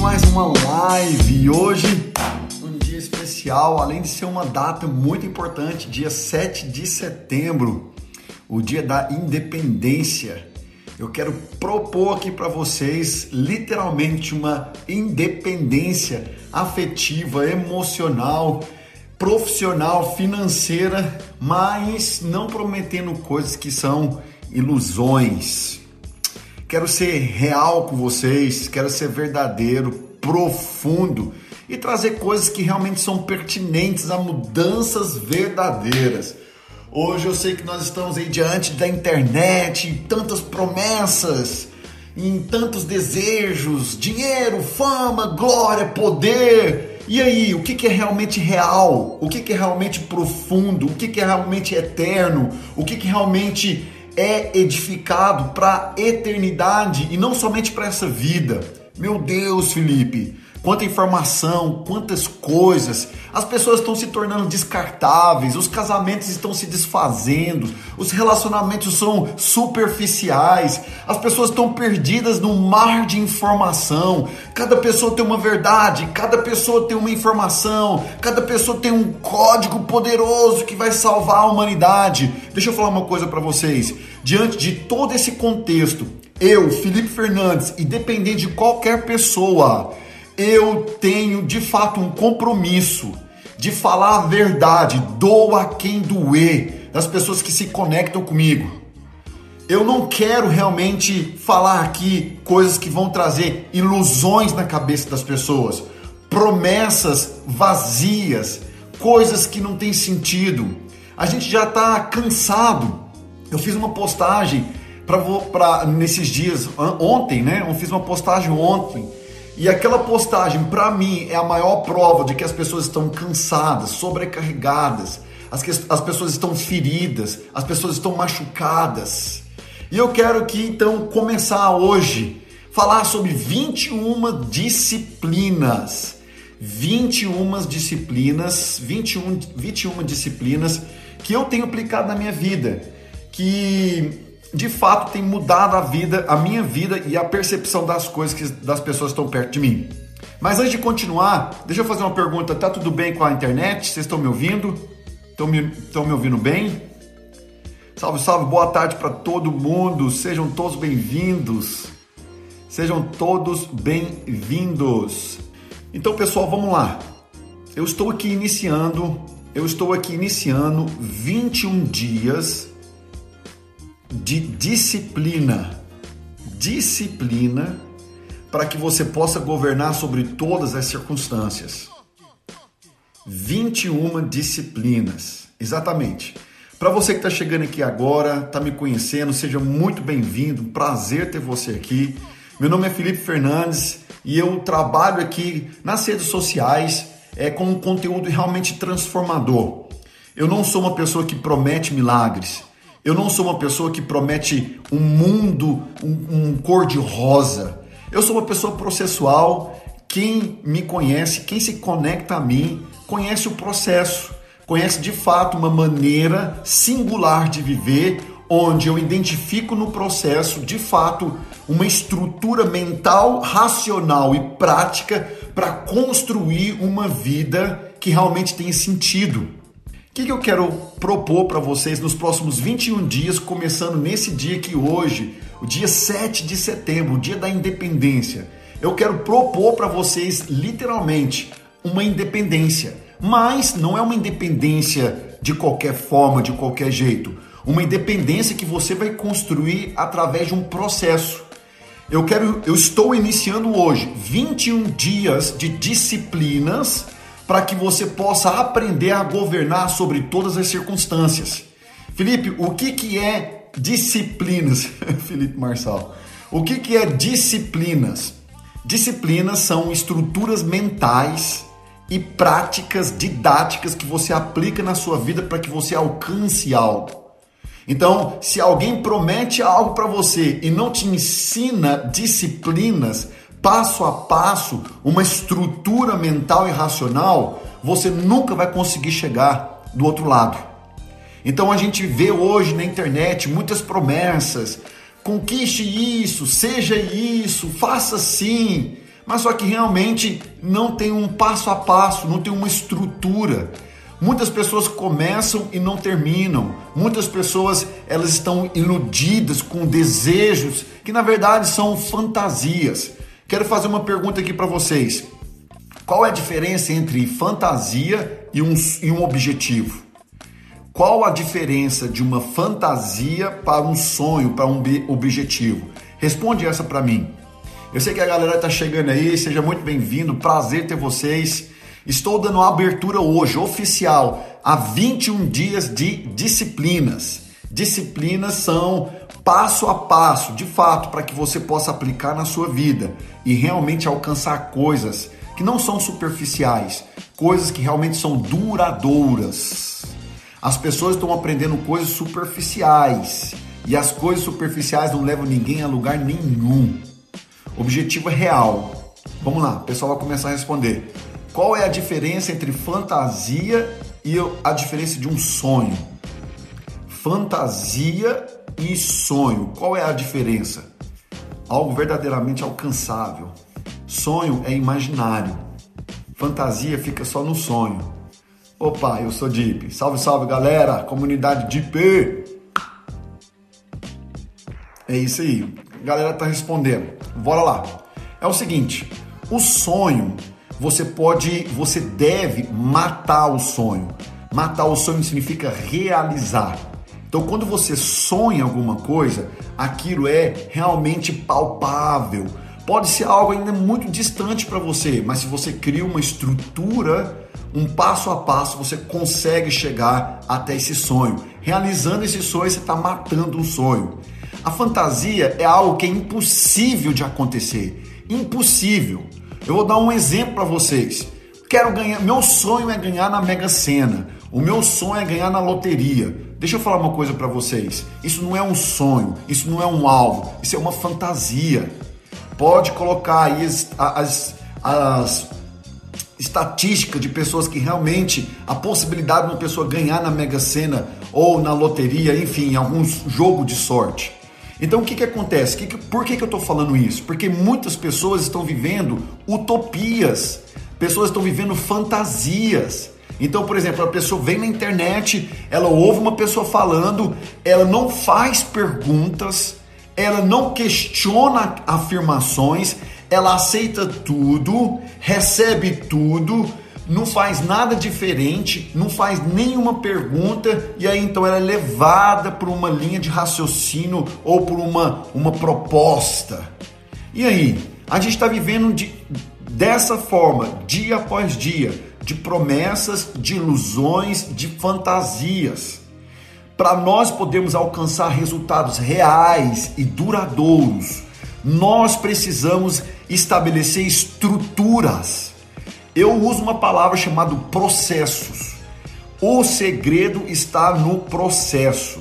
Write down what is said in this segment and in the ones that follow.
mais uma live e hoje um dia especial, além de ser uma data muito importante, dia 7 de setembro, o dia da independência. Eu quero propor aqui para vocês literalmente uma independência afetiva, emocional, profissional, financeira, mas não prometendo coisas que são ilusões. Quero ser real com vocês, quero ser verdadeiro, profundo e trazer coisas que realmente são pertinentes a mudanças verdadeiras. Hoje eu sei que nós estamos aí diante da internet, tantas promessas, em tantos desejos, dinheiro, fama, glória, poder. E aí, o que é realmente real? O que é realmente profundo? O que é realmente eterno? O que realmente é edificado para a eternidade e não somente para essa vida? Meu Deus, Felipe, quanta informação, quantas coisas. As pessoas estão se tornando descartáveis, os casamentos estão se desfazendo, os relacionamentos são superficiais, as pessoas estão perdidas no mar de informação. Cada pessoa tem uma verdade, cada pessoa tem uma informação, cada pessoa tem um código poderoso que vai salvar a humanidade. Deixa eu falar uma coisa para vocês. Diante de todo esse contexto, eu, Felipe Fernandes, independente de qualquer pessoa, eu tenho de fato um compromisso de falar a verdade, doa quem doer, das pessoas que se conectam comigo. Eu não quero realmente falar aqui coisas que vão trazer ilusões na cabeça das pessoas, promessas vazias, coisas que não têm sentido. A gente já está cansado. Eu fiz uma postagem para nesses dias ontem, né? Eu fiz uma postagem ontem e aquela postagem, para mim, é a maior prova de que as pessoas estão cansadas, sobrecarregadas, as, que, as pessoas estão feridas, as pessoas estão machucadas. E eu quero aqui então começar hoje falar sobre 21 disciplinas. 21 disciplinas, 21, 21 disciplinas que eu tenho aplicado na minha vida, que de fato tem mudado a vida, a minha vida e a percepção das coisas que das pessoas estão perto de mim. Mas antes de continuar, deixa eu fazer uma pergunta. Tá tudo bem com a internet? Vocês estão me ouvindo? Estão me, estão me ouvindo bem? Salve, salve, boa tarde para todo mundo. Sejam todos bem-vindos. Sejam todos bem-vindos. Então, pessoal, vamos lá. Eu estou aqui iniciando, eu estou aqui iniciando 21 dias de disciplina. Disciplina para que você possa governar sobre todas as circunstâncias. 21 disciplinas, exatamente. Para você que está chegando aqui agora, está me conhecendo, seja muito bem-vindo, prazer ter você aqui. Meu nome é Felipe Fernandes e eu trabalho aqui nas redes sociais é, com um conteúdo realmente transformador. Eu não sou uma pessoa que promete milagres, eu não sou uma pessoa que promete um mundo, um, um cor de rosa. Eu sou uma pessoa processual. Quem me conhece, quem se conecta a mim, conhece o processo, conhece de fato uma maneira singular de viver, onde eu identifico no processo, de fato, uma estrutura mental, racional e prática para construir uma vida que realmente tem sentido que, que eu quero propor para vocês nos próximos 21 dias, começando nesse dia aqui hoje, o dia 7 de setembro, o dia da independência? Eu quero propor para vocês literalmente uma independência, mas não é uma independência de qualquer forma, de qualquer jeito. Uma independência que você vai construir através de um processo. Eu quero, eu estou iniciando hoje 21 dias de disciplinas para que você possa aprender a governar sobre todas as circunstâncias. Felipe, o que, que é disciplinas? Felipe Marçal. O que, que é disciplinas? Disciplinas são estruturas mentais e práticas didáticas que você aplica na sua vida para que você alcance algo. Então, se alguém promete algo para você e não te ensina disciplinas, passo a passo, uma estrutura mental e racional, você nunca vai conseguir chegar do outro lado. Então a gente vê hoje na internet muitas promessas, conquiste isso, seja isso, faça assim, mas só que realmente não tem um passo a passo, não tem uma estrutura. Muitas pessoas começam e não terminam. Muitas pessoas elas estão iludidas com desejos que na verdade são fantasias. Quero fazer uma pergunta aqui para vocês. Qual é a diferença entre fantasia e um, e um objetivo? Qual a diferença de uma fantasia para um sonho, para um objetivo? Responde essa para mim. Eu sei que a galera está chegando aí, seja muito bem-vindo, prazer ter vocês. Estou dando abertura hoje, oficial, a 21 dias de disciplinas. Disciplinas são passo a passo, de fato, para que você possa aplicar na sua vida e realmente alcançar coisas que não são superficiais, coisas que realmente são duradouras. As pessoas estão aprendendo coisas superficiais e as coisas superficiais não levam ninguém a lugar nenhum. Objetivo é real. Vamos lá, o pessoal vai começar a responder. Qual é a diferença entre fantasia e a diferença de um sonho? Fantasia e sonho. Qual é a diferença? Algo verdadeiramente alcançável. Sonho é imaginário. Fantasia fica só no sonho. Opa, eu sou Deep. Salve, salve galera, comunidade Deep. É isso aí. A galera tá respondendo. Bora lá. É o seguinte, o sonho você pode, você deve matar o sonho. Matar o sonho significa realizar. Então, quando você sonha alguma coisa, aquilo é realmente palpável. Pode ser algo ainda muito distante para você, mas se você cria uma estrutura, um passo a passo, você consegue chegar até esse sonho. Realizando esse sonho, você está matando um sonho. A fantasia é algo que é impossível de acontecer. Impossível. Eu vou dar um exemplo para vocês. Quero ganhar, meu sonho é ganhar na Mega Sena. O meu sonho é ganhar na loteria. Deixa eu falar uma coisa para vocês. Isso não é um sonho, isso não é um alvo, isso é uma fantasia. Pode colocar aí as, as, as estatísticas de pessoas que realmente a possibilidade de uma pessoa ganhar na Mega Sena ou na loteria, enfim, algum jogo de sorte. Então o que, que acontece? Que que, por que, que eu estou falando isso? Porque muitas pessoas estão vivendo utopias, pessoas estão vivendo fantasias. Então, por exemplo, a pessoa vem na internet, ela ouve uma pessoa falando, ela não faz perguntas, ela não questiona afirmações, ela aceita tudo, recebe tudo, não faz nada diferente, não faz nenhuma pergunta e aí então ela é levada por uma linha de raciocínio ou por uma, uma proposta. E aí, a gente está vivendo de, dessa forma, dia após dia, de promessas, de ilusões, de fantasias. Para nós podermos alcançar resultados reais e duradouros, nós precisamos estabelecer estruturas eu uso uma palavra chamada processos. O segredo está no processo.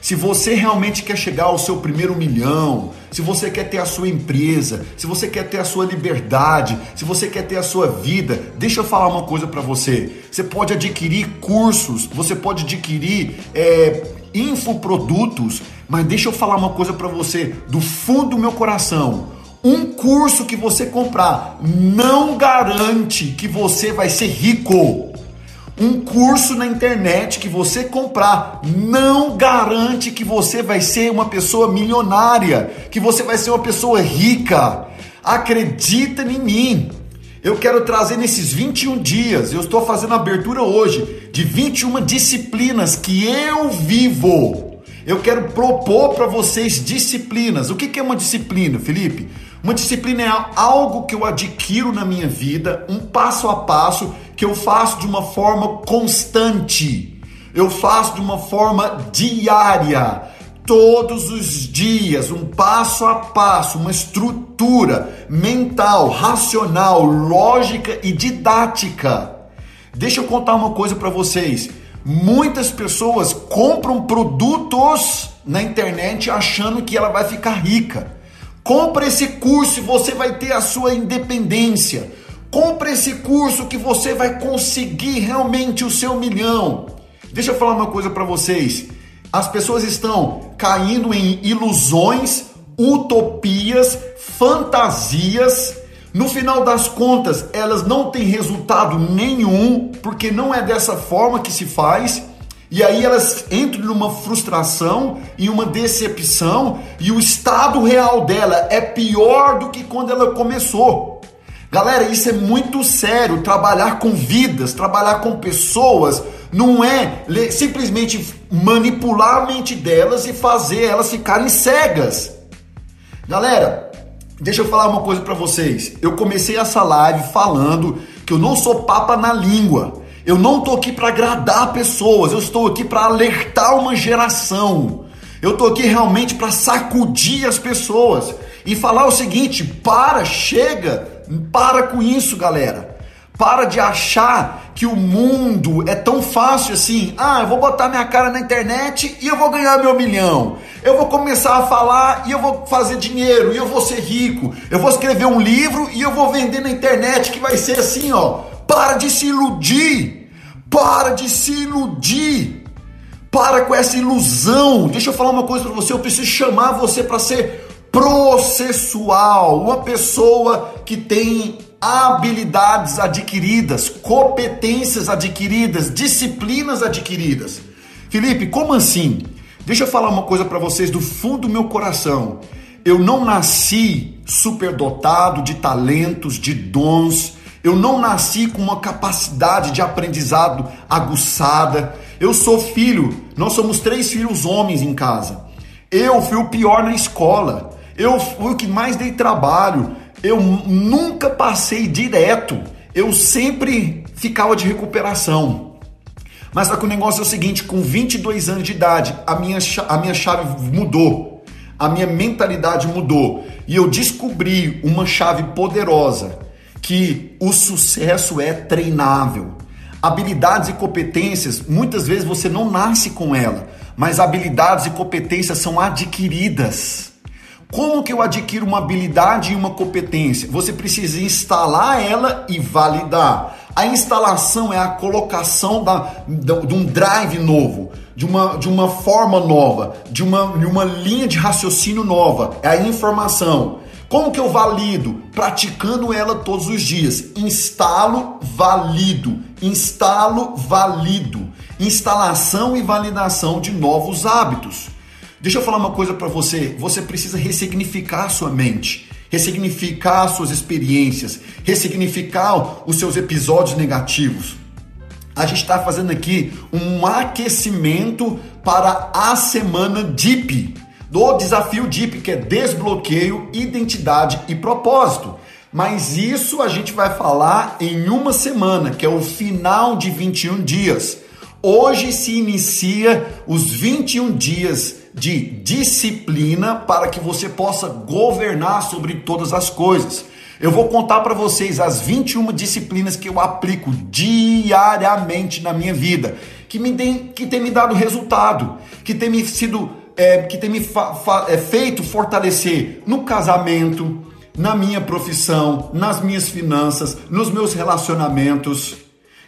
Se você realmente quer chegar ao seu primeiro milhão, se você quer ter a sua empresa, se você quer ter a sua liberdade, se você quer ter a sua vida, deixa eu falar uma coisa para você. Você pode adquirir cursos, você pode adquirir é, infoprodutos, mas deixa eu falar uma coisa para você do fundo do meu coração. Um curso que você comprar não garante que você vai ser rico. Um curso na internet que você comprar não garante que você vai ser uma pessoa milionária, que você vai ser uma pessoa rica. Acredita em mim. Eu quero trazer nesses 21 dias, eu estou fazendo a abertura hoje de 21 disciplinas que eu vivo. Eu quero propor para vocês disciplinas. O que é uma disciplina, Felipe? Uma disciplina é algo que eu adquiro na minha vida, um passo a passo que eu faço de uma forma constante. Eu faço de uma forma diária, todos os dias, um passo a passo, uma estrutura mental, racional, lógica e didática. Deixa eu contar uma coisa para vocês. Muitas pessoas compram produtos na internet achando que ela vai ficar rica. Compre esse curso e você vai ter a sua independência. Compre esse curso que você vai conseguir realmente o seu milhão. Deixa eu falar uma coisa para vocês. As pessoas estão caindo em ilusões, utopias, fantasias, No final das contas, elas não têm resultado nenhum, porque não é dessa forma que se faz. E aí elas entram numa frustração e uma decepção, e o estado real dela é pior do que quando ela começou. Galera, isso é muito sério. Trabalhar com vidas, trabalhar com pessoas, não é simplesmente manipular a mente delas e fazer elas ficarem cegas. Galera, Deixa eu falar uma coisa para vocês. Eu comecei essa live falando que eu não sou papa na língua. Eu não tô aqui para agradar pessoas, eu estou aqui para alertar uma geração. Eu tô aqui realmente para sacudir as pessoas e falar o seguinte: para, chega, para com isso, galera. Para de achar que o mundo é tão fácil assim. Ah, eu vou botar minha cara na internet e eu vou ganhar meu milhão. Eu vou começar a falar e eu vou fazer dinheiro e eu vou ser rico. Eu vou escrever um livro e eu vou vender na internet que vai ser assim, ó. Para de se iludir. Para de se iludir. Para com essa ilusão. Deixa eu falar uma coisa para você. Eu preciso chamar você para ser processual, uma pessoa que tem habilidades adquiridas, competências adquiridas, disciplinas adquiridas. Felipe, como assim? Deixa eu falar uma coisa para vocês do fundo do meu coração. Eu não nasci superdotado de talentos, de dons. Eu não nasci com uma capacidade de aprendizado aguçada. Eu sou filho, nós somos três filhos homens em casa. Eu fui o pior na escola. Eu fui o que mais dei trabalho eu nunca passei direto, eu sempre ficava de recuperação. Mas só que o negócio é o seguinte, com 22 anos de idade, a minha, a minha chave mudou, a minha mentalidade mudou e eu descobri uma chave poderosa que o sucesso é treinável. Habilidades e competências, muitas vezes você não nasce com ela, mas habilidades e competências são adquiridas. Como que eu adquiro uma habilidade e uma competência? Você precisa instalar ela e validar. A instalação é a colocação da, de um drive novo, de uma, de uma forma nova, de uma, de uma linha de raciocínio nova. É a informação. Como que eu valido? Praticando ela todos os dias. Instalo, valido. Instalo, valido. Instalação e validação de novos hábitos. Deixa eu falar uma coisa para você. Você precisa ressignificar a sua mente, ressignificar suas experiências, ressignificar os seus episódios negativos. A gente está fazendo aqui um aquecimento para a semana DIP, do desafio DIP, que é desbloqueio, identidade e propósito. Mas isso a gente vai falar em uma semana, que é o final de 21 dias. Hoje se inicia os 21 dias de disciplina para que você possa governar sobre todas as coisas. Eu vou contar para vocês as 21 disciplinas que eu aplico diariamente na minha vida, que me tem, que tem me dado resultado, que tem me sido é, que tem me fa, fa, é, feito fortalecer no casamento, na minha profissão, nas minhas finanças, nos meus relacionamentos.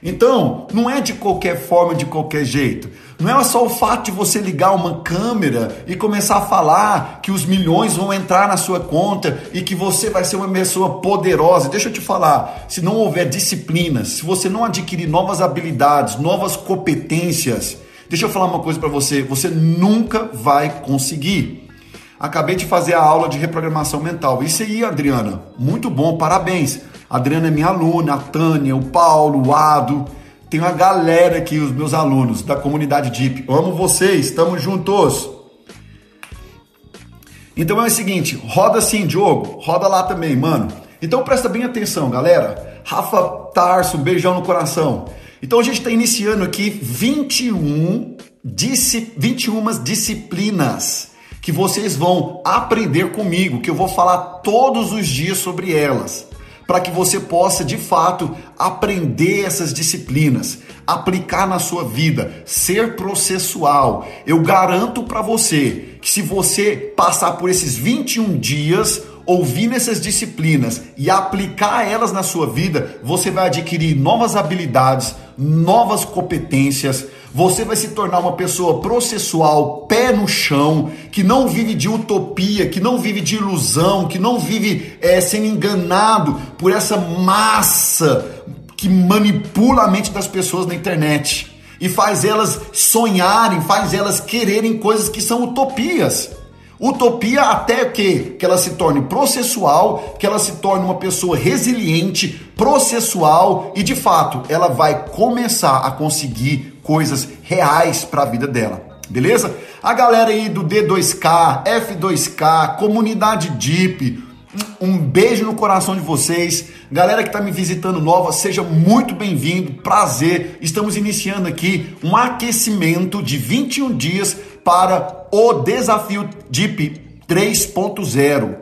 Então, não é de qualquer forma, de qualquer jeito. Não é só o fato de você ligar uma câmera e começar a falar que os milhões vão entrar na sua conta e que você vai ser uma pessoa poderosa. Deixa eu te falar, se não houver disciplina, se você não adquirir novas habilidades, novas competências, deixa eu falar uma coisa para você, você nunca vai conseguir. Acabei de fazer a aula de reprogramação mental. Isso aí, Adriana, muito bom, parabéns. A Adriana é minha aluna, a Tânia, o Paulo, o Ado. Tem uma galera aqui, os meus alunos da comunidade DIP. amo vocês, estamos juntos. Então é o seguinte, roda sim, Diogo, roda lá também, mano. Então presta bem atenção, galera. Rafa Tarso, um beijão no coração. Então a gente está iniciando aqui 21, 21 disciplinas que vocês vão aprender comigo, que eu vou falar todos os dias sobre elas para que você possa de fato aprender essas disciplinas, aplicar na sua vida, ser processual. Eu garanto para você que se você passar por esses 21 dias ouvindo essas disciplinas e aplicar elas na sua vida, você vai adquirir novas habilidades, novas competências, Você vai se tornar uma pessoa processual, pé no chão, que não vive de utopia, que não vive de ilusão, que não vive é, sendo enganado por essa massa que manipula a mente das pessoas na internet e faz elas sonharem, faz elas quererem coisas que são utopias. Utopia até que que ela se torne processual, que ela se torne uma pessoa resiliente, processual e de fato ela vai começar a conseguir coisas reais para a vida dela. Beleza? A galera aí do D2K, F2K, comunidade Deep, um beijo no coração de vocês. Galera que está me visitando nova, seja muito bem-vindo. Prazer. Estamos iniciando aqui um aquecimento de 21 dias para o desafio DIP 3.0.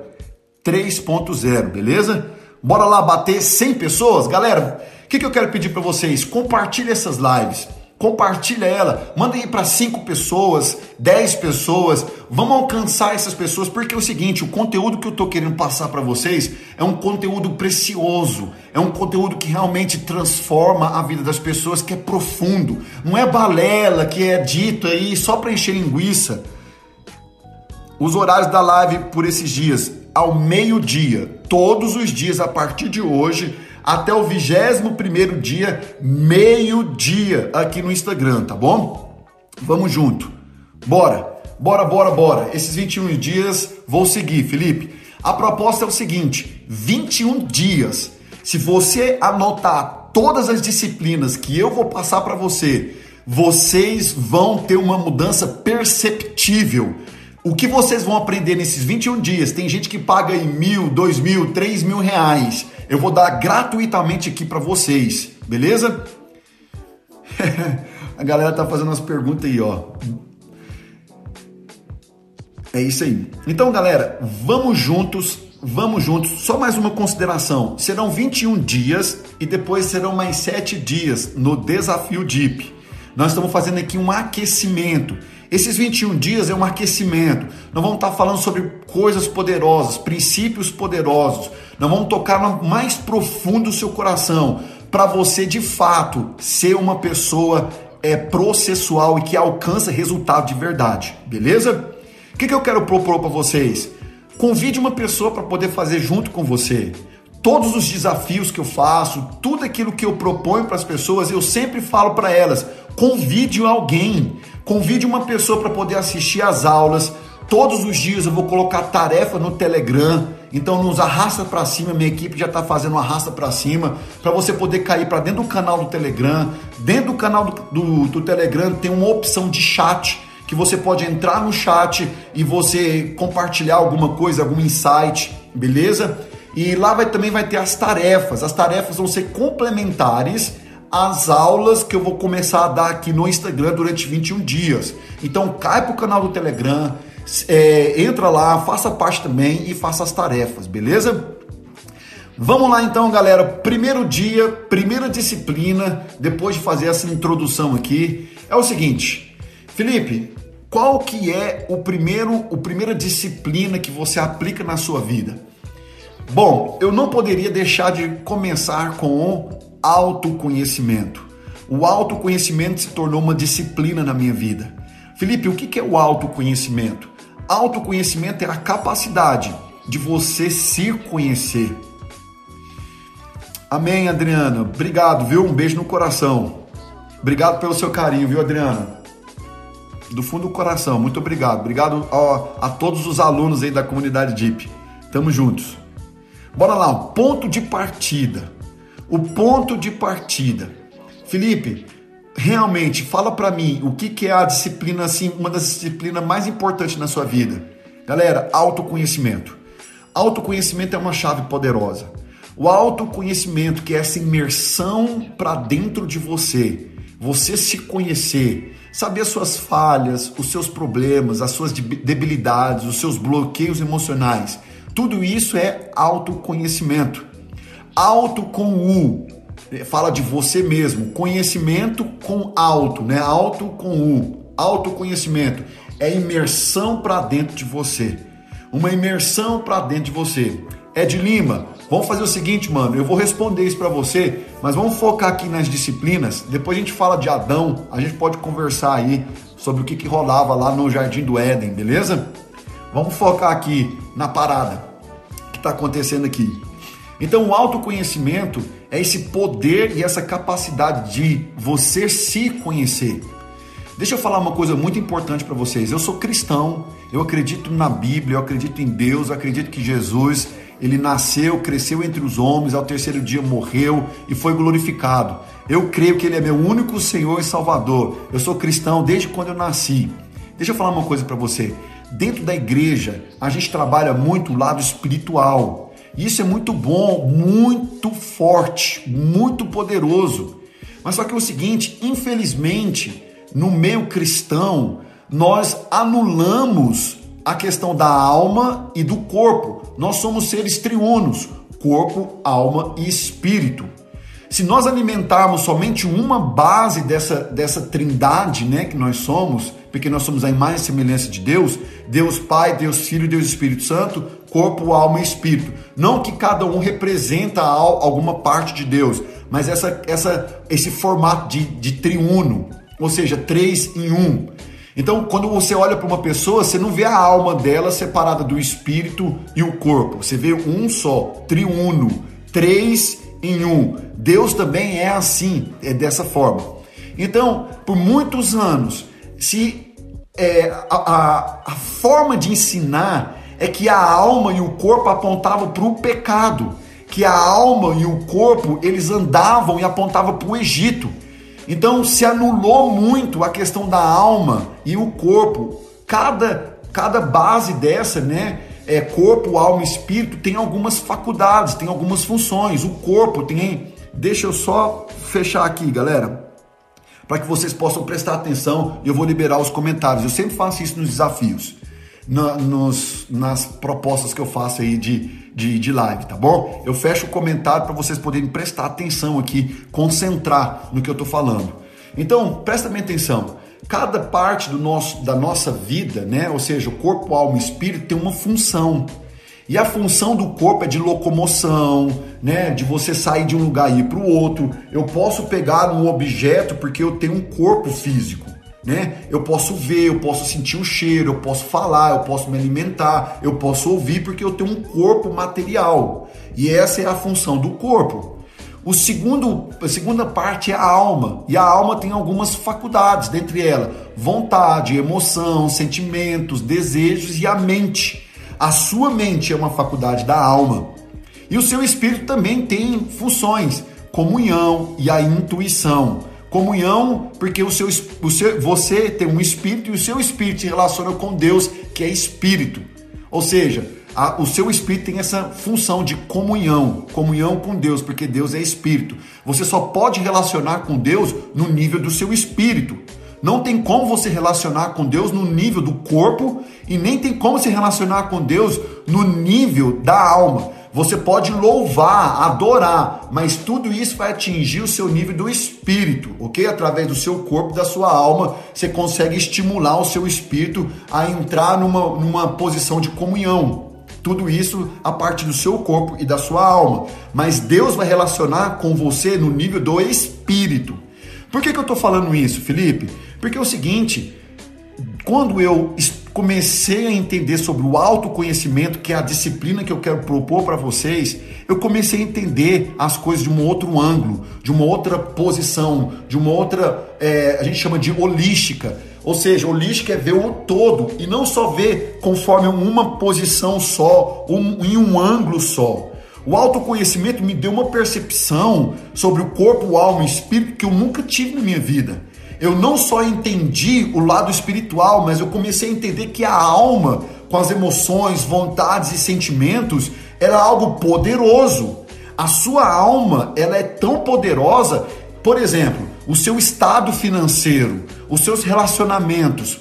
3.0, beleza? Bora lá bater 100 pessoas? Galera, o que, que eu quero pedir para vocês? Compartilhe essas lives Compartilha ela, manda aí para 5 pessoas, 10 pessoas. Vamos alcançar essas pessoas, porque é o seguinte, o conteúdo que eu estou querendo passar para vocês é um conteúdo precioso, é um conteúdo que realmente transforma a vida das pessoas, que é profundo. Não é balela que é dito aí só para encher linguiça. Os horários da live por esses dias, ao meio-dia, todos os dias a partir de hoje, até o 21 dia, meio-dia, aqui no Instagram, tá bom? Vamos junto. Bora, bora, bora, bora. Esses 21 dias vou seguir, Felipe. A proposta é o seguinte: 21 dias. Se você anotar todas as disciplinas que eu vou passar para você, vocês vão ter uma mudança perceptível. O que vocês vão aprender nesses 21 dias? Tem gente que paga em mil, dois mil, três mil reais eu vou dar gratuitamente aqui para vocês, beleza? a galera tá fazendo umas perguntas aí, ó. É isso aí. Então, galera, vamos juntos, vamos juntos. Só mais uma consideração. Serão 21 dias e depois serão mais 7 dias no desafio Deep. Nós estamos fazendo aqui um aquecimento. Esses 21 dias é um aquecimento. Nós vamos estar falando sobre coisas poderosas, princípios poderosos. Nós vamos tocar no mais profundo do seu coração para você de fato ser uma pessoa é processual e que alcança resultado de verdade, beleza? O que, que eu quero propor para vocês? Convide uma pessoa para poder fazer junto com você. Todos os desafios que eu faço, tudo aquilo que eu proponho para as pessoas, eu sempre falo para elas: convide alguém, convide uma pessoa para poder assistir às aulas. Todos os dias eu vou colocar tarefa no Telegram, então nos arrasta para cima, minha equipe já está fazendo arrasta para cima, para você poder cair para dentro do canal do Telegram. Dentro do canal do, do, do Telegram tem uma opção de chat, que você pode entrar no chat e você compartilhar alguma coisa, algum insight, beleza? E lá vai, também vai ter as tarefas. As tarefas vão ser complementares as aulas que eu vou começar a dar aqui no Instagram durante 21 dias. Então cai para o canal do Telegram, é, entra lá, faça parte também e faça as tarefas, beleza? Vamos lá então, galera. Primeiro dia, primeira disciplina, depois de fazer essa introdução aqui, é o seguinte, Felipe, qual que é o primeiro, o primeira disciplina que você aplica na sua vida? Bom, eu não poderia deixar de começar com autoconhecimento. O autoconhecimento se tornou uma disciplina na minha vida. Felipe, o que é o autoconhecimento? Autoconhecimento é a capacidade de você se conhecer. Amém, Adriana. Obrigado, viu? Um beijo no coração. Obrigado pelo seu carinho, viu, Adriana? Do fundo do coração, muito obrigado. Obrigado a, a todos os alunos aí da comunidade DIP. Tamo juntos. Bora lá, ponto de partida. O ponto de partida. Felipe, realmente fala para mim o que, que é a disciplina assim, uma das disciplinas mais importantes na sua vida. Galera, autoconhecimento. Autoconhecimento é uma chave poderosa. O autoconhecimento, que é essa imersão para dentro de você, você se conhecer, saber as suas falhas, os seus problemas, as suas debilidades, os seus bloqueios emocionais. Tudo isso é autoconhecimento. Auto com U. Fala de você mesmo. Conhecimento com alto, né? Auto com U. Autoconhecimento. É imersão para dentro de você. Uma imersão para dentro de você. Ed Lima, vamos fazer o seguinte, mano, eu vou responder isso para você, mas vamos focar aqui nas disciplinas. Depois a gente fala de Adão, a gente pode conversar aí sobre o que, que rolava lá no Jardim do Éden, beleza? Vamos focar aqui na parada que está acontecendo aqui. Então, o autoconhecimento é esse poder e essa capacidade de você se conhecer. Deixa eu falar uma coisa muito importante para vocês. Eu sou cristão, eu acredito na Bíblia, eu acredito em Deus, eu acredito que Jesus, ele nasceu, cresceu entre os homens, ao terceiro dia morreu e foi glorificado. Eu creio que ele é meu único Senhor e Salvador. Eu sou cristão desde quando eu nasci. Deixa eu falar uma coisa para você. Dentro da igreja, a gente trabalha muito o lado espiritual. Isso é muito bom, muito forte, muito poderoso. Mas só que é o seguinte, infelizmente, no meio cristão, nós anulamos a questão da alma e do corpo. Nós somos seres triunos: corpo, alma e espírito. Se nós alimentarmos somente uma base dessa, dessa trindade né, que nós somos, porque nós somos a imagem e semelhança de Deus, Deus Pai, Deus Filho e Deus Espírito Santo, corpo, alma e espírito. Não que cada um representa alguma parte de Deus, mas essa, essa, esse formato de, de triuno ou seja, três em um. Então, quando você olha para uma pessoa, você não vê a alma dela separada do espírito e o corpo. Você vê um só, triuno, três em um. Deus também é assim, é dessa forma. Então, por muitos anos, se é, a, a, a forma de ensinar é que a alma e o corpo apontavam para o pecado, que a alma e o corpo eles andavam e apontavam para o Egito. Então se anulou muito a questão da alma e o corpo. Cada, cada base dessa, né? É, corpo, alma e espírito tem algumas faculdades, tem algumas funções. O corpo tem. Deixa eu só fechar aqui, galera, para que vocês possam prestar atenção eu vou liberar os comentários. Eu sempre faço isso nos desafios, na, nos, nas propostas que eu faço aí de de, de live, tá bom? Eu fecho o comentário para vocês poderem prestar atenção aqui, concentrar no que eu estou falando. Então, presta bem atenção. Cada parte do nosso, da nossa vida, né? Ou seja, o corpo, alma e espírito tem uma função. E a função do corpo é de locomoção, né? De você sair de um lugar e ir para o outro. Eu posso pegar um objeto porque eu tenho um corpo físico né? Eu posso ver, eu posso sentir o cheiro, eu posso falar, eu posso me alimentar, eu posso ouvir porque eu tenho um corpo material. E essa é a função do corpo. O segundo, a segunda parte é a alma, e a alma tem algumas faculdades, dentre elas vontade, emoção, sentimentos, desejos e a mente. A sua mente é uma faculdade da alma. E o seu espírito também tem funções, comunhão e a intuição. Comunhão, porque o seu, o seu, você tem um espírito e o seu espírito se relaciona com Deus, que é espírito. Ou seja, a, o seu espírito tem essa função de comunhão, comunhão com Deus, porque Deus é espírito. Você só pode relacionar com Deus no nível do seu espírito. Não tem como você relacionar com Deus no nível do corpo e nem tem como se relacionar com Deus no nível da alma. Você pode louvar, adorar, mas tudo isso vai atingir o seu nível do espírito, ok? Através do seu corpo, da sua alma, você consegue estimular o seu espírito a entrar numa, numa posição de comunhão. Tudo isso a parte do seu corpo e da sua alma. Mas Deus vai relacionar com você no nível do espírito. Por que, que eu estou falando isso, Felipe? Porque é o seguinte: quando eu comecei a entender sobre o autoconhecimento, que é a disciplina que eu quero propor para vocês, eu comecei a entender as coisas de um outro ângulo, de uma outra posição, de uma outra, é, a gente chama de holística. Ou seja, holística é ver o todo e não só ver conforme uma posição só, um, em um ângulo só. O autoconhecimento me deu uma percepção sobre o corpo, alma e espírito que eu nunca tive na minha vida eu não só entendi o lado espiritual, mas eu comecei a entender que a alma, com as emoções, vontades e sentimentos, era algo poderoso. A sua alma, ela é tão poderosa, por exemplo, o seu estado financeiro, os seus relacionamentos,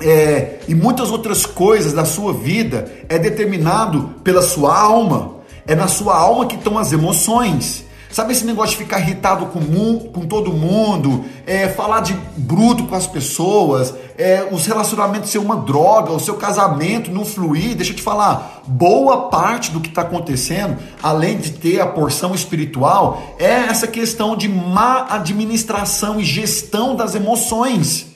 é, e muitas outras coisas da sua vida é determinado pela sua alma. É na sua alma que estão as emoções. Sabe esse negócio de ficar irritado com, com todo mundo, é, falar de bruto com as pessoas, é, os relacionamentos ser uma droga, o seu casamento não fluir? Deixa eu te falar, boa parte do que está acontecendo, além de ter a porção espiritual, é essa questão de má administração e gestão das emoções.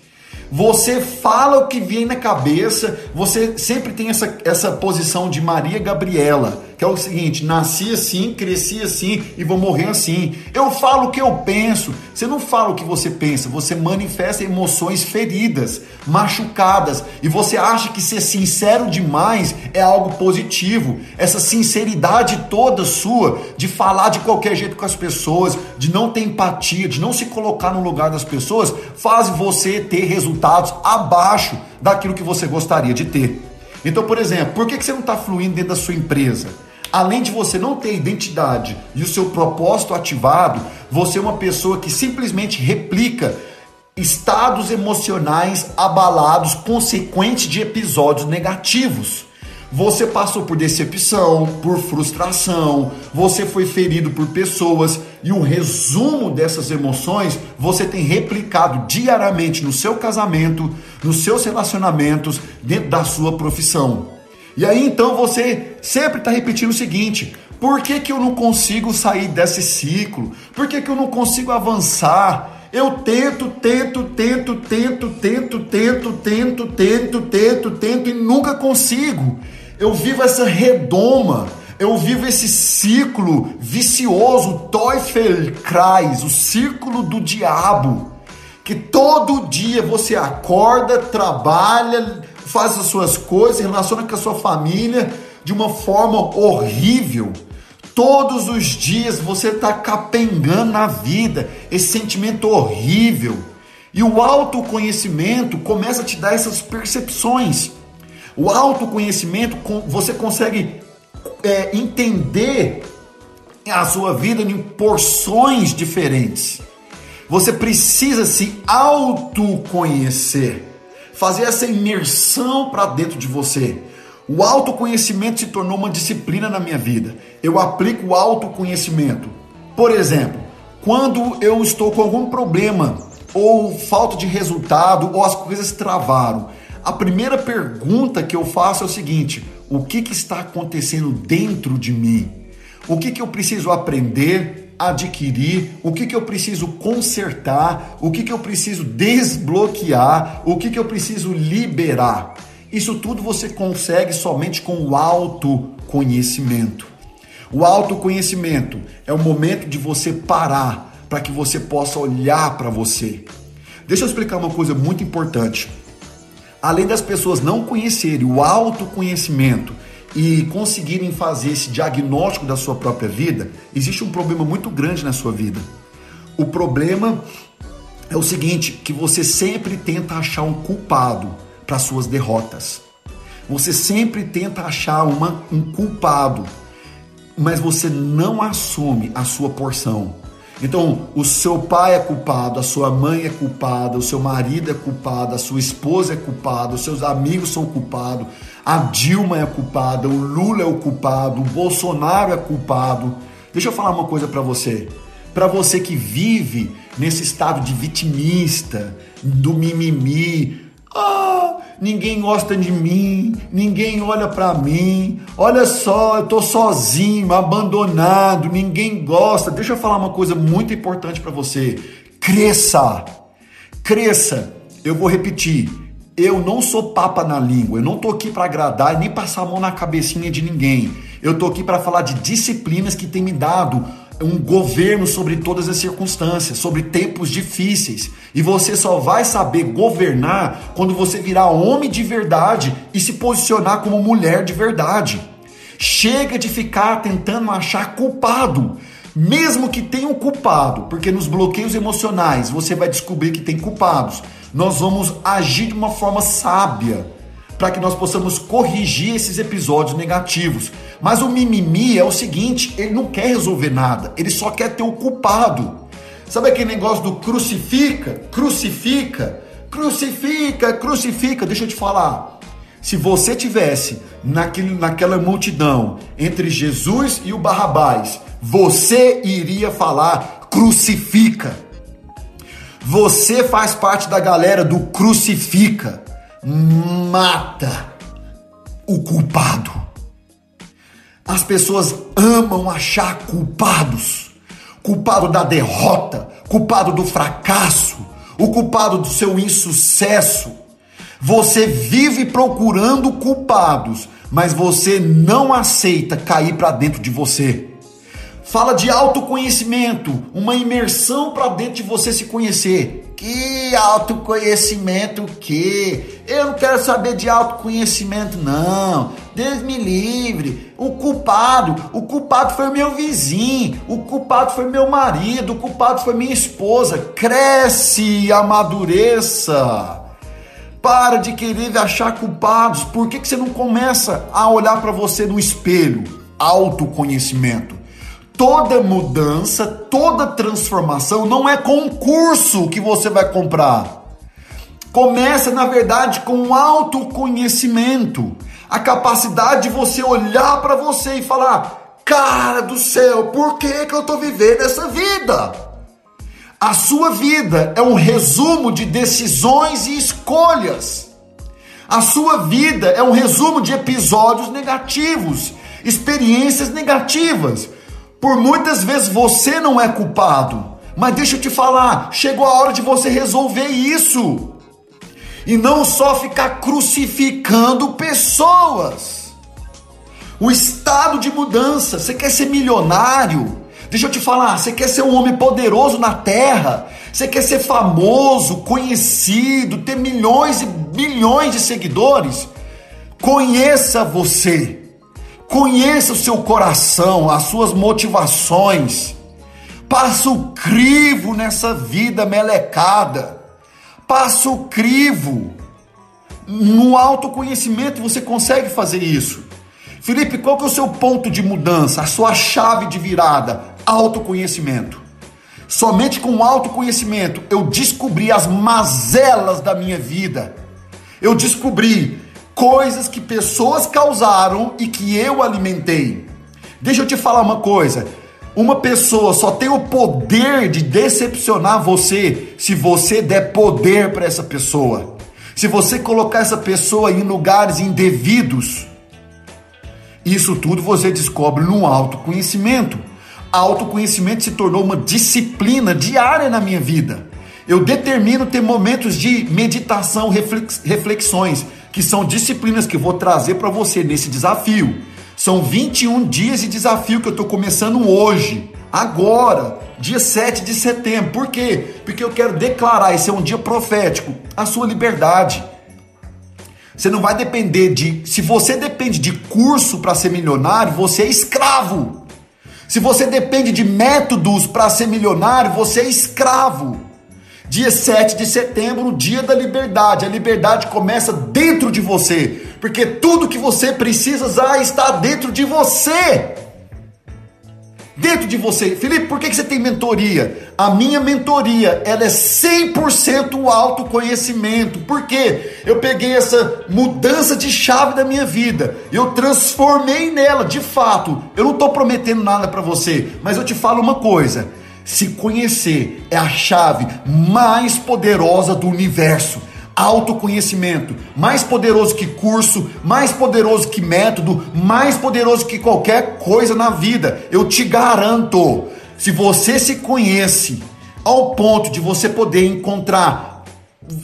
Você fala o que vem na cabeça, você sempre tem essa, essa posição de Maria Gabriela que é o seguinte: nasci assim, cresci assim e vou morrer assim. Eu falo o que eu penso. Você não fala o que você pensa, você manifesta emoções feridas, machucadas, e você acha que ser sincero demais é algo positivo. Essa sinceridade toda sua de falar de qualquer jeito com as pessoas, de não ter empatia, de não se colocar no lugar das pessoas, faz você ter resultados abaixo daquilo que você gostaria de ter. Então, por exemplo, por que você não está fluindo dentro da sua empresa? Além de você não ter identidade e o seu propósito ativado, você é uma pessoa que simplesmente replica estados emocionais abalados consequentes de episódios negativos. Você passou por decepção, por frustração, você foi ferido por pessoas e o resumo dessas emoções você tem replicado diariamente no seu casamento, nos seus relacionamentos, dentro da sua profissão. E aí então você sempre está repetindo o seguinte: por que, que eu não consigo sair desse ciclo? Por que, que eu não consigo avançar? Eu tento, tento, tento, tento, tento, tento, tento, tento, tento, tento e nunca consigo. Eu vivo essa redoma, eu vivo esse ciclo vicioso, Teufelkreis, o círculo do diabo, que todo dia você acorda, trabalha, faz as suas coisas, relaciona com a sua família de uma forma horrível. Todos os dias você está capengando na vida, esse sentimento horrível. E o autoconhecimento começa a te dar essas percepções. O autoconhecimento, você consegue é, entender a sua vida em porções diferentes. Você precisa se autoconhecer fazer essa imersão para dentro de você. O autoconhecimento se tornou uma disciplina na minha vida. Eu aplico o autoconhecimento. Por exemplo, quando eu estou com algum problema, ou falta de resultado, ou as coisas travaram, a primeira pergunta que eu faço é o seguinte: o que, que está acontecendo dentro de mim? O que, que eu preciso aprender? Adquirir, o que, que eu preciso consertar, o que, que eu preciso desbloquear, o que, que eu preciso liberar. Isso tudo você consegue somente com o autoconhecimento. O autoconhecimento é o momento de você parar para que você possa olhar para você. Deixa eu explicar uma coisa muito importante. Além das pessoas não conhecerem o autoconhecimento e conseguirem fazer esse diagnóstico da sua própria vida, existe um problema muito grande na sua vida. O problema é o seguinte, que você sempre tenta achar um culpado para suas derrotas. Você sempre tenta achar uma, um culpado, mas você não assume a sua porção. Então, o seu pai é culpado, a sua mãe é culpada, o seu marido é culpado, a sua esposa é culpada, os seus amigos são culpados, a Dilma é culpada, o Lula é o culpado, o Bolsonaro é culpado. Deixa eu falar uma coisa para você. Para você que vive nesse estado de vitimista, do mimimi, ah, ninguém gosta de mim, ninguém olha para mim. Olha só, eu tô sozinho, abandonado, ninguém gosta. Deixa eu falar uma coisa muito importante para você. Cresça. Cresça. Eu vou repetir. Eu não sou papa na língua, eu não tô aqui para agradar e nem passar a mão na cabecinha de ninguém. Eu tô aqui para falar de disciplinas que tem me dado um governo sobre todas as circunstâncias, sobre tempos difíceis. E você só vai saber governar quando você virar homem de verdade e se posicionar como mulher de verdade. Chega de ficar tentando achar culpado. Mesmo que tenha um culpado, porque nos bloqueios emocionais você vai descobrir que tem culpados nós vamos agir de uma forma sábia para que nós possamos corrigir esses episódios negativos. Mas o mimimi é o seguinte: ele não quer resolver nada, ele só quer ter o culpado. Sabe aquele negócio do crucifica, crucifica, crucifica, crucifica? Deixa eu te falar. Se você tivesse naquele, naquela multidão entre Jesus e o Barrabás, você iria falar crucifica. Você faz parte da galera do crucifica. Mata o culpado. As pessoas amam achar culpados. Culpado da derrota, culpado do fracasso, o culpado do seu insucesso. Você vive procurando culpados, mas você não aceita cair para dentro de você. Fala de autoconhecimento, uma imersão para dentro de você se conhecer. Que autoconhecimento que? Eu não quero saber de autoconhecimento não. Deus me livre. O culpado, o culpado foi meu vizinho, o culpado foi meu marido, o culpado foi minha esposa. Cresce, amadureça. Para de querer achar culpados. Por que, que você não começa a olhar para você no espelho? Autoconhecimento. Toda mudança, toda transformação não é concurso que você vai comprar. Começa, na verdade, com autoconhecimento. A capacidade de você olhar para você e falar: Cara do céu, por que, que eu estou vivendo essa vida? A sua vida é um resumo de decisões e escolhas. A sua vida é um resumo de episódios negativos, experiências negativas. Por muitas vezes você não é culpado, mas deixa eu te falar, chegou a hora de você resolver isso. E não só ficar crucificando pessoas. O estado de mudança, você quer ser milionário? Deixa eu te falar, você quer ser um homem poderoso na terra? Você quer ser famoso, conhecido, ter milhões e bilhões de seguidores? Conheça você. Conheça o seu coração, as suas motivações. Passa o crivo nessa vida melecada. Passa o crivo. No autoconhecimento você consegue fazer isso. Felipe, qual que é o seu ponto de mudança, a sua chave de virada? Autoconhecimento. Somente com autoconhecimento eu descobri as mazelas da minha vida. Eu descobri coisas que pessoas causaram e que eu alimentei. Deixa eu te falar uma coisa. Uma pessoa só tem o poder de decepcionar você se você der poder para essa pessoa. Se você colocar essa pessoa em lugares indevidos. Isso tudo você descobre no autoconhecimento. Autoconhecimento se tornou uma disciplina diária na minha vida. Eu determino ter momentos de meditação, reflexões que são disciplinas que eu vou trazer para você nesse desafio. São 21 dias de desafio que eu estou começando hoje, agora, dia 7 de setembro. Por quê? Porque eu quero declarar, esse é um dia profético, a sua liberdade. Você não vai depender de. Se você depende de curso para ser milionário, você é escravo. Se você depende de métodos para ser milionário, você é escravo. Dia 7 de setembro, dia da liberdade. A liberdade começa dentro de você, porque tudo que você precisa já está dentro de você. Dentro de você. Felipe, por que você tem mentoria? A minha mentoria, ela é 100% autoconhecimento. Por quê? Eu peguei essa mudança de chave da minha vida. Eu transformei nela, de fato. Eu não estou prometendo nada para você, mas eu te falo uma coisa se conhecer é a chave mais poderosa do universo. Autoconhecimento, mais poderoso que curso, mais poderoso que método, mais poderoso que qualquer coisa na vida. Eu te garanto, se você se conhece ao ponto de você poder encontrar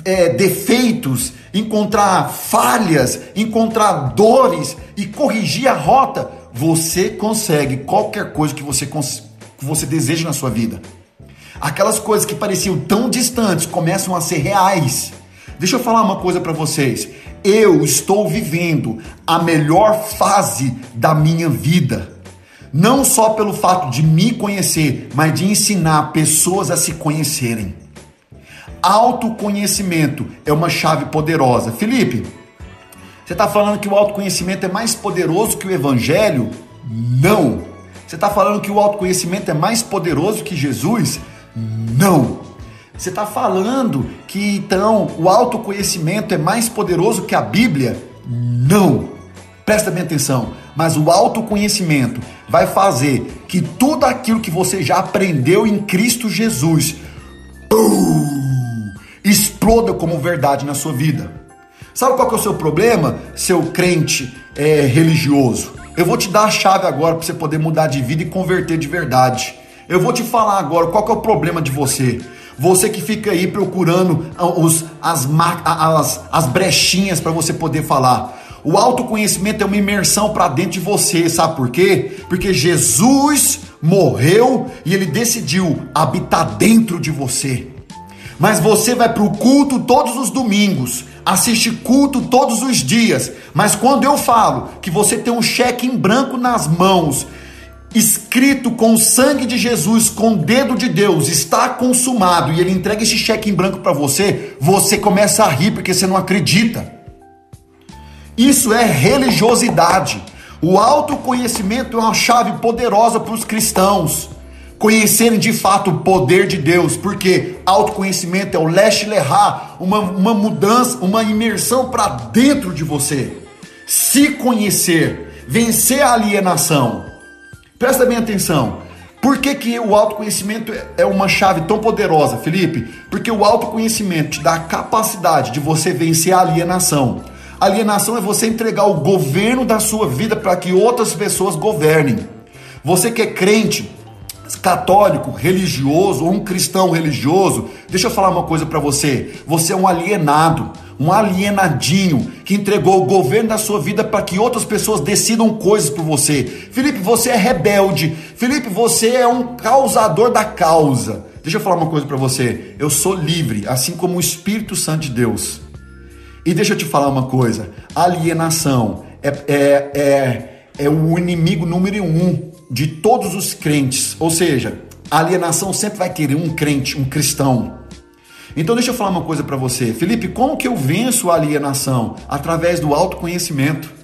é, defeitos, encontrar falhas, encontrar dores e corrigir a rota, você consegue qualquer coisa que você consiga que você deseja na sua vida. Aquelas coisas que pareciam tão distantes começam a ser reais. Deixa eu falar uma coisa para vocês. Eu estou vivendo a melhor fase da minha vida. Não só pelo fato de me conhecer, mas de ensinar pessoas a se conhecerem. Autoconhecimento é uma chave poderosa. Felipe, você está falando que o autoconhecimento é mais poderoso que o evangelho? Não. Você está falando que o autoconhecimento é mais poderoso que Jesus? Não. Você está falando que então o autoconhecimento é mais poderoso que a Bíblia? Não! Presta bem atenção, mas o autoconhecimento vai fazer que tudo aquilo que você já aprendeu em Cristo Jesus uh, exploda como verdade na sua vida. Sabe qual que é o seu problema, seu crente é, religioso? Eu vou te dar a chave agora para você poder mudar de vida e converter de verdade. Eu vou te falar agora qual é o problema de você. Você que fica aí procurando os, as, as, as brechinhas para você poder falar. O autoconhecimento é uma imersão para dentro de você, sabe por quê? Porque Jesus morreu e ele decidiu habitar dentro de você. Mas você vai para o culto todos os domingos, assiste culto todos os dias. Mas quando eu falo que você tem um cheque em branco nas mãos escrito com o sangue de Jesus, com o dedo de Deus, está consumado, e ele entrega esse cheque em branco para você, você começa a rir porque você não acredita. Isso é religiosidade. O autoconhecimento é uma chave poderosa para os cristãos conhecerem de fato o poder de Deus, porque autoconhecimento é o leste lerrar, uma, uma mudança, uma imersão para dentro de você. Se conhecer, vencer a alienação, Presta bem atenção. Por que, que o autoconhecimento é uma chave tão poderosa, Felipe? Porque o autoconhecimento te dá a capacidade de você vencer a alienação. Alienação é você entregar o governo da sua vida para que outras pessoas governem. Você que é crente, católico, religioso ou um cristão religioso, deixa eu falar uma coisa para você. Você é um alienado, um alienadinho que entregou o governo da sua vida para que outras pessoas decidam coisas por você. Felipe, você é rebelde. Felipe, você é um causador da causa. Deixa eu falar uma coisa para você. Eu sou livre, assim como o Espírito Santo de Deus. E deixa eu te falar uma coisa. Alienação é, é, é, é o inimigo número um de todos os crentes. Ou seja, a alienação sempre vai querer um crente, um cristão. Então deixa eu falar uma coisa para você. Felipe, como que eu venço a alienação? Através do autoconhecimento.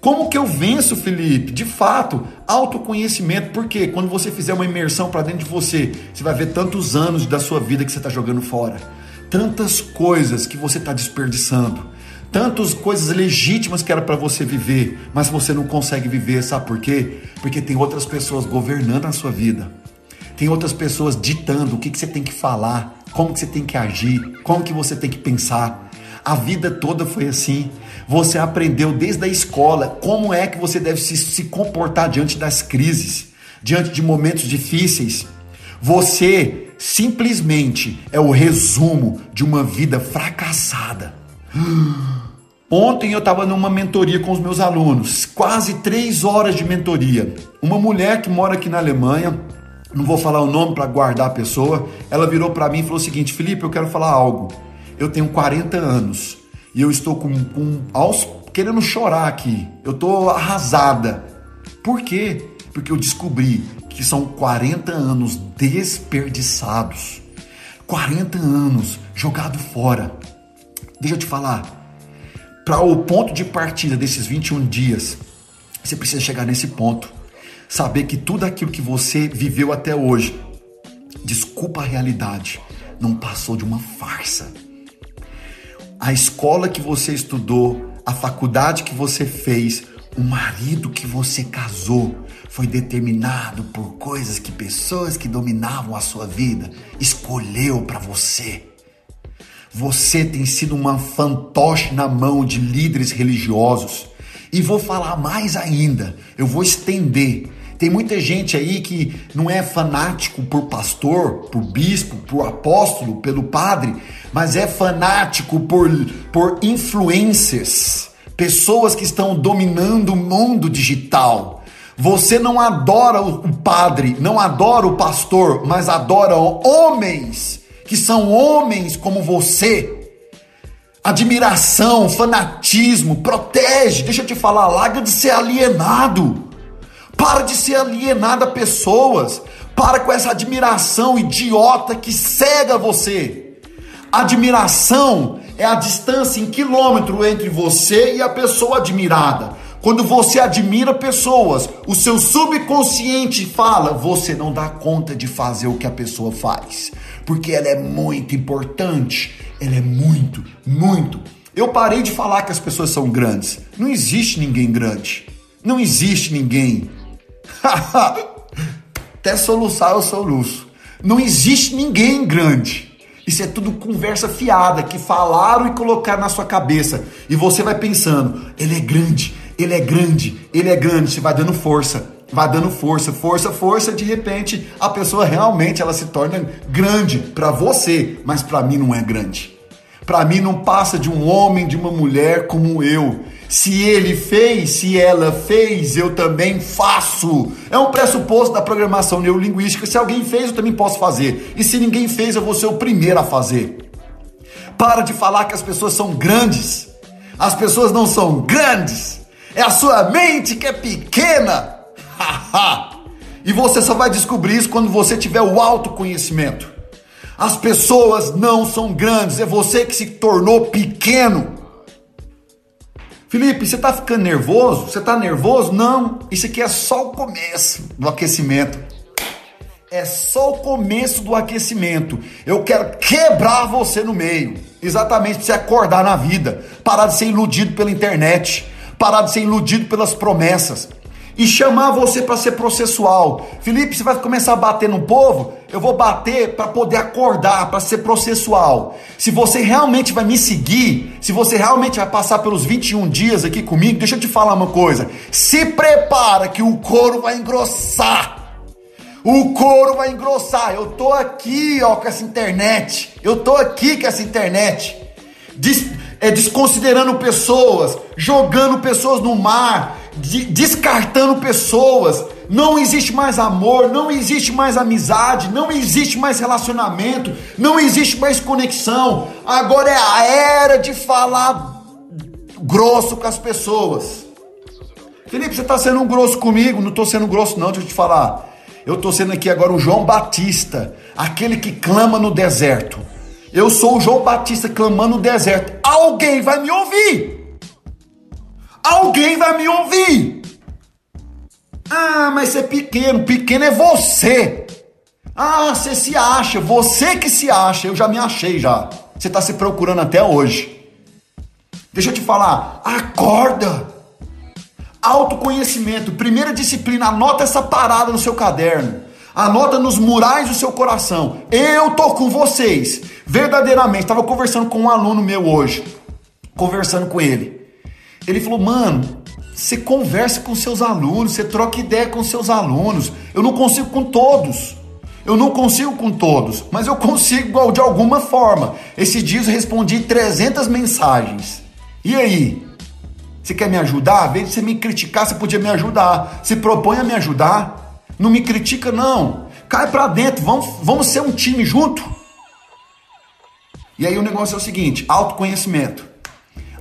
Como que eu venço, Felipe? De fato, autoconhecimento. Porque quando você fizer uma imersão para dentro de você, você vai ver tantos anos da sua vida que você está jogando fora. Tantas coisas que você está desperdiçando tantas coisas legítimas que era para você viver, mas você não consegue viver, sabe por quê? Porque tem outras pessoas governando a sua vida. Tem outras pessoas ditando o que, que você tem que falar, como que você tem que agir, como que você tem que pensar. A vida toda foi assim. Você aprendeu desde a escola como é que você deve se, se comportar diante das crises, diante de momentos difíceis. Você simplesmente é o resumo de uma vida fracassada. Ontem eu estava numa mentoria com os meus alunos, quase três horas de mentoria. Uma mulher que mora aqui na Alemanha, não vou falar o nome para guardar a pessoa, ela virou para mim e falou o seguinte: Felipe, eu quero falar algo. Eu tenho 40 anos e eu estou com, com aos, querendo chorar aqui. Eu estou arrasada. Por quê? Porque eu descobri que são 40 anos desperdiçados. 40 anos jogado fora. Deixa eu te falar. Para o ponto de partida desses 21 dias, você precisa chegar nesse ponto. Saber que tudo aquilo que você viveu até hoje, desculpa a realidade, não passou de uma farsa. A escola que você estudou, a faculdade que você fez, o marido que você casou foi determinado por coisas que pessoas que dominavam a sua vida escolheu para você. Você tem sido uma fantoche na mão de líderes religiosos. E vou falar mais ainda, eu vou estender. Tem muita gente aí que não é fanático por pastor, por bispo, por apóstolo, pelo padre, mas é fanático por, por influencers, pessoas que estão dominando o mundo digital. Você não adora o padre, não adora o pastor, mas adora homens que são homens como você. Admiração, fanatismo, protege. Deixa eu te falar, larga de ser alienado. Para de ser alienado a pessoas. Para com essa admiração idiota que cega você. Admiração é a distância em quilômetro entre você e a pessoa admirada. Quando você admira pessoas, o seu subconsciente fala: você não dá conta de fazer o que a pessoa faz, porque ela é muito importante, ela é muito, muito, Eu parei de falar que as pessoas são grandes. Não existe ninguém grande. Não existe ninguém. Até soluçar eu soluço. Não existe ninguém grande. Isso é tudo conversa fiada que falaram e colocaram na sua cabeça. E você vai pensando, ele é grande, ele é grande, ele é grande. Você vai dando força, vai dando força, força, força. De repente, a pessoa realmente ela se torna grande para você, mas para mim não é grande. Para mim não passa de um homem, de uma mulher como eu. Se ele fez, se ela fez, eu também faço. É um pressuposto da programação neurolinguística. Se alguém fez, eu também posso fazer. E se ninguém fez, eu vou ser o primeiro a fazer. Para de falar que as pessoas são grandes. As pessoas não são grandes. É a sua mente que é pequena. e você só vai descobrir isso quando você tiver o autoconhecimento. As pessoas não são grandes, é você que se tornou pequeno. Felipe, você está ficando nervoso? Você está nervoso? Não, isso aqui é só o começo do aquecimento. É só o começo do aquecimento. Eu quero quebrar você no meio. Exatamente para você acordar na vida. Parar de ser iludido pela internet. Parar de ser iludido pelas promessas e chamar você para ser processual. Felipe, você vai começar a bater no povo? Eu vou bater para poder acordar, para ser processual. Se você realmente vai me seguir, se você realmente vai passar pelos 21 dias aqui comigo, deixa eu te falar uma coisa. Se prepara que o couro vai engrossar. O couro vai engrossar. Eu tô aqui, ó, com essa internet. Eu tô aqui com essa internet. É, desconsiderando pessoas, jogando pessoas no mar, de, descartando pessoas. Não existe mais amor, não existe mais amizade, não existe mais relacionamento, não existe mais conexão. Agora é a era de falar grosso com as pessoas. Felipe, você está sendo um grosso comigo? Não estou sendo grosso, não, deixa eu te falar. Eu estou sendo aqui agora o João Batista, aquele que clama no deserto. Eu sou o João Batista clamando no deserto. Alguém vai me ouvir! Alguém vai me ouvir. Ah, mas você é pequeno. Pequeno é você. Ah, você se acha. Você que se acha. Eu já me achei já. Você está se procurando até hoje. Deixa eu te falar. Acorda. Autoconhecimento. Primeira disciplina. Anota essa parada no seu caderno. Anota nos murais do seu coração. Eu tô com vocês. Verdadeiramente. Estava conversando com um aluno meu hoje. Conversando com ele. Ele falou, mano, você conversa com seus alunos, você troca ideia com seus alunos. Eu não consigo com todos. Eu não consigo com todos, mas eu consigo de alguma forma. Esses dias eu respondi 300 mensagens. E aí? Você quer me ajudar? Vez de você me criticar, você podia me ajudar. Se propõe a me ajudar. Não me critica, não. Cai pra dentro, vamos, vamos ser um time junto. E aí o negócio é o seguinte: autoconhecimento.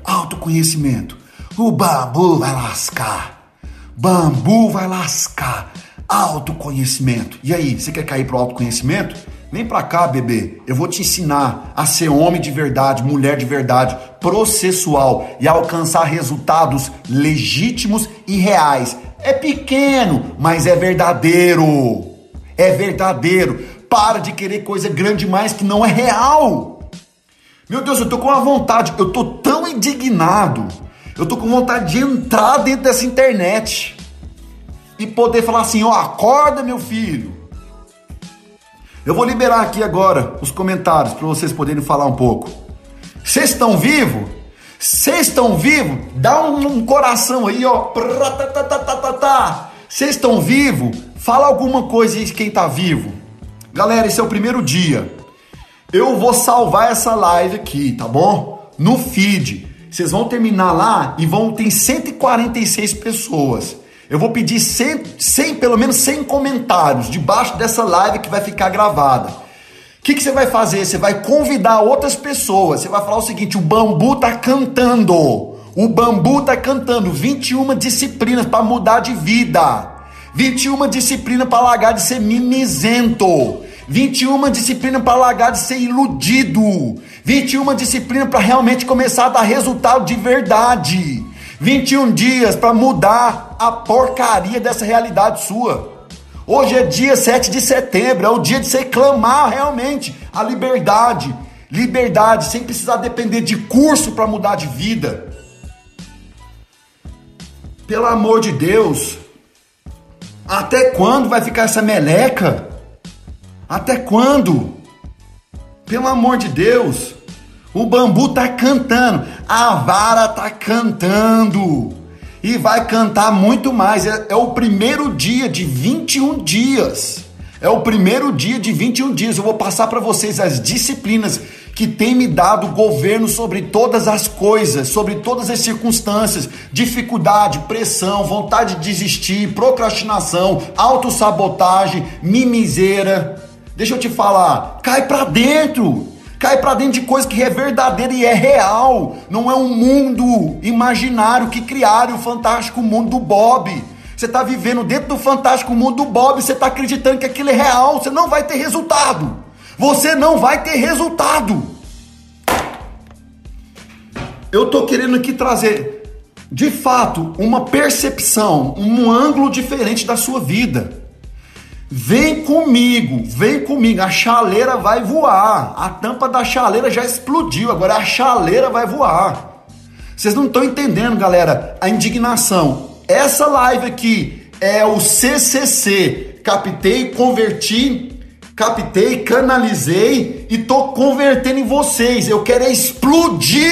Autoconhecimento. O bambu vai lascar. Bambu vai lascar. Autoconhecimento. E aí, você quer cair pro autoconhecimento? Vem pra cá, bebê. Eu vou te ensinar a ser homem de verdade, mulher de verdade, processual e alcançar resultados legítimos e reais. É pequeno, mas é verdadeiro. É verdadeiro. Para de querer coisa grande demais que não é real. Meu Deus, eu tô com uma vontade, eu tô tão indignado eu tô com vontade de entrar dentro dessa internet e poder falar assim: ó, acorda, meu filho. Eu vou liberar aqui agora os comentários para vocês poderem falar um pouco. Vocês estão vivos? Vocês estão vivos? Dá um, um, coração aí, ó. Vocês estão vivos? Fala alguma coisa aí de quem tá vivo. Galera, esse é o primeiro dia. Eu vou salvar essa live aqui, tá bom? No feed. Vocês vão terminar lá e vão ter 146 pessoas. Eu vou pedir 100, 100, pelo menos 100 comentários debaixo dessa live que vai ficar gravada. Que, que você vai fazer? Você vai convidar outras pessoas. Você vai falar o seguinte: o bambu tá cantando. O bambu tá cantando 21 disciplinas para mudar de vida. 21 disciplinas para largar de ser mimizento. 21 disciplinas para largar de ser iludido. 21 disciplinas para realmente começar a dar resultado de verdade. 21 dias para mudar a porcaria dessa realidade sua. Hoje é dia 7 de setembro, é o dia de você clamar realmente a liberdade. liberdade, sem precisar depender de curso para mudar de vida. Pelo amor de Deus, até quando vai ficar essa meleca? Até quando? Pelo amor de Deus, o bambu tá cantando, a vara tá cantando e vai cantar muito mais. É, é, o primeiro dia de 21 dias. É o primeiro dia de 21 dias. Eu vou passar para vocês as disciplinas que tem me dado governo sobre todas as coisas, sobre todas as circunstâncias, dificuldade, pressão, vontade de desistir, procrastinação, autossabotagem, mimiseira. Deixa eu te falar, cai para dentro. Cai para dentro de coisa que é verdadeira e é real. Não é um mundo imaginário que criaram o fantástico mundo do Bob. Você está vivendo dentro do fantástico mundo do Bob, você está acreditando que aquilo é real, você não vai ter resultado. Você não vai ter resultado. Eu tô querendo aqui trazer, de fato, uma percepção, um ângulo diferente da sua vida. Vem comigo, vem comigo. A chaleira vai voar. A tampa da chaleira já explodiu, agora a chaleira vai voar. Vocês não estão entendendo, galera, a indignação. Essa live aqui é o CCC. Captei, converti captei, canalizei e tô convertendo em vocês. Eu quero é explodir!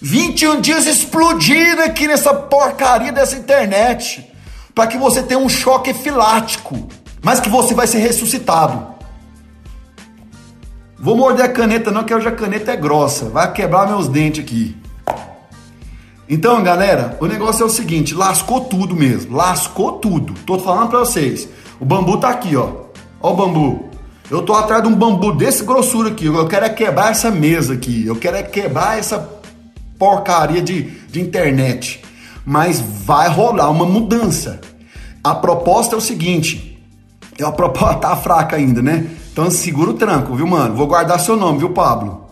21 dias explodindo aqui nessa porcaria dessa internet. Para que você tenha um choque efilático, mas que você vai ser ressuscitado. Vou morder a caneta não, que hoje a caneta é grossa. Vai quebrar meus dentes aqui. Então, galera, o negócio é o seguinte, lascou tudo mesmo, lascou tudo. Tô falando para vocês. O bambu tá aqui, ó. Ó o bambu. Eu tô atrás de um bambu desse grossura aqui. Eu quero é quebrar essa mesa aqui. Eu quero é quebrar essa porcaria de, de internet. Mas vai rolar uma mudança. A proposta é o seguinte. A proposta tá fraca ainda, né? Então segura o tranco, viu, mano? Vou guardar seu nome, viu, Pablo?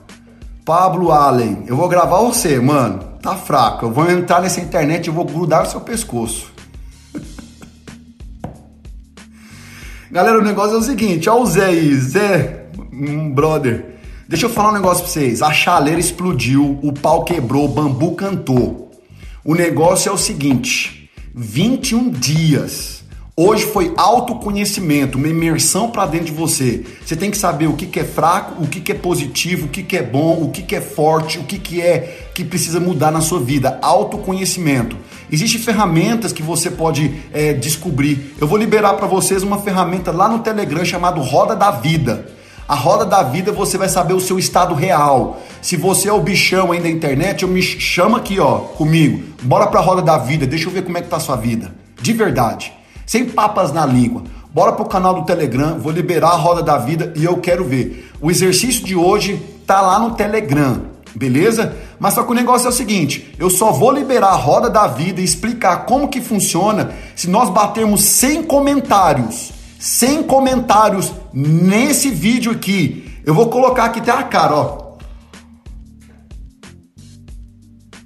Pablo Allen. Eu vou gravar você, mano. Tá fraco. Eu vou entrar nessa internet e vou grudar no seu pescoço. Galera, o negócio é o seguinte, ó o Zé aí, Zé, um brother. Deixa eu falar um negócio pra vocês. A chaleira explodiu, o pau quebrou, o bambu cantou. O negócio é o seguinte: 21 dias. Hoje foi autoconhecimento, uma imersão para dentro de você. Você tem que saber o que, que é fraco, o que, que é positivo, o que, que é bom, o que, que é forte, o que, que é que precisa mudar na sua vida. Autoconhecimento. Existem ferramentas que você pode é, descobrir. Eu vou liberar para vocês uma ferramenta lá no Telegram chamado Roda da Vida. A roda da vida você vai saber o seu estado real. Se você é o bichão aí da internet, eu me chama aqui, ó, comigo. Bora pra roda da vida, deixa eu ver como é que tá a sua vida. De verdade. Sem papas na língua. Bora pro canal do Telegram, vou liberar a roda da vida e eu quero ver. O exercício de hoje tá lá no Telegram. Beleza? Mas só que o negócio é o seguinte, eu só vou liberar a roda da vida e explicar como que funciona se nós batermos 100 comentários. 100 comentários nesse vídeo aqui. Eu vou colocar aqui até a cara, ó.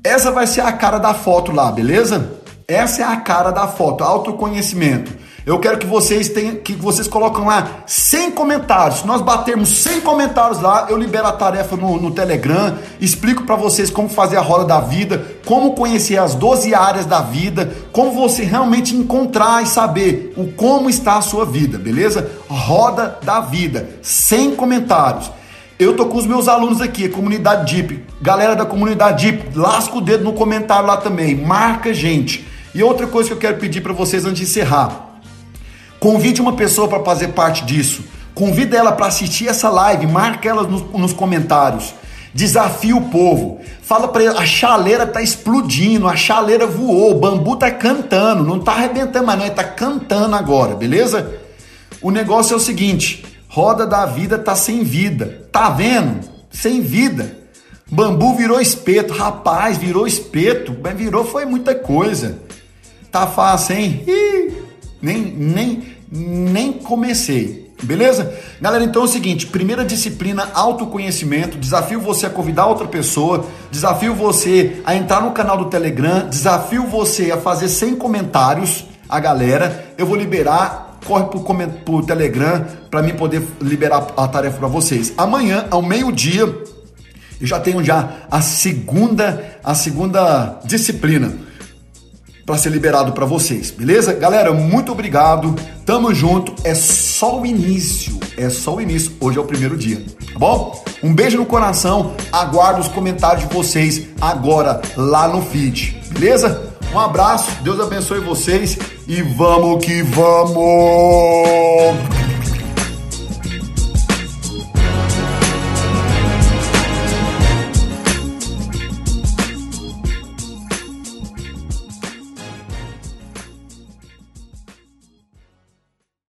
Essa vai ser a cara da foto lá, beleza? Essa é a cara da foto, autoconhecimento. Eu quero que vocês tenham, que vocês colocam lá 100 comentários. Se nós batermos 100 comentários lá, eu libero a tarefa no, no Telegram, explico para vocês como fazer a roda da vida, como conhecer as 12 áreas da vida, como você realmente encontrar e saber o como está a sua vida, beleza? Roda da vida, 100 comentários. Eu tô com os meus alunos aqui, comunidade DIP. Galera da comunidade DIP, lasca o dedo no comentário lá também, marca gente. E outra coisa que eu quero pedir para vocês antes de encerrar. Convide uma pessoa para fazer parte disso. Convida ela para assistir essa live, marca ela nos, nos comentários. Desafia o povo. Fala para ele, a chaleira tá explodindo, a chaleira voou, o bambu tá cantando, não tá arrebentando mais não, ele tá cantando agora, beleza? O negócio é o seguinte, roda da vida tá sem vida. Tá vendo? Sem vida. Bambu virou espeto, rapaz, virou espeto, mas virou foi muita coisa. Tá fácil, hein? Ih nem, nem, nem comecei. Beleza? Galera, então é o seguinte: primeira disciplina, autoconhecimento. Desafio você a convidar outra pessoa. Desafio você a entrar no canal do Telegram. Desafio você a fazer 100 comentários a galera. Eu vou liberar corre pro, pro Telegram para mim poder liberar a tarefa para vocês. Amanhã, ao meio-dia, eu já tenho já a segunda, a segunda disciplina para ser liberado para vocês, beleza? Galera, muito obrigado. Tamo junto. É só o início. É só o início. Hoje é o primeiro dia, tá bom? Um beijo no coração. Aguardo os comentários de vocês agora lá no feed, beleza? Um abraço. Deus abençoe vocês e vamos que vamos.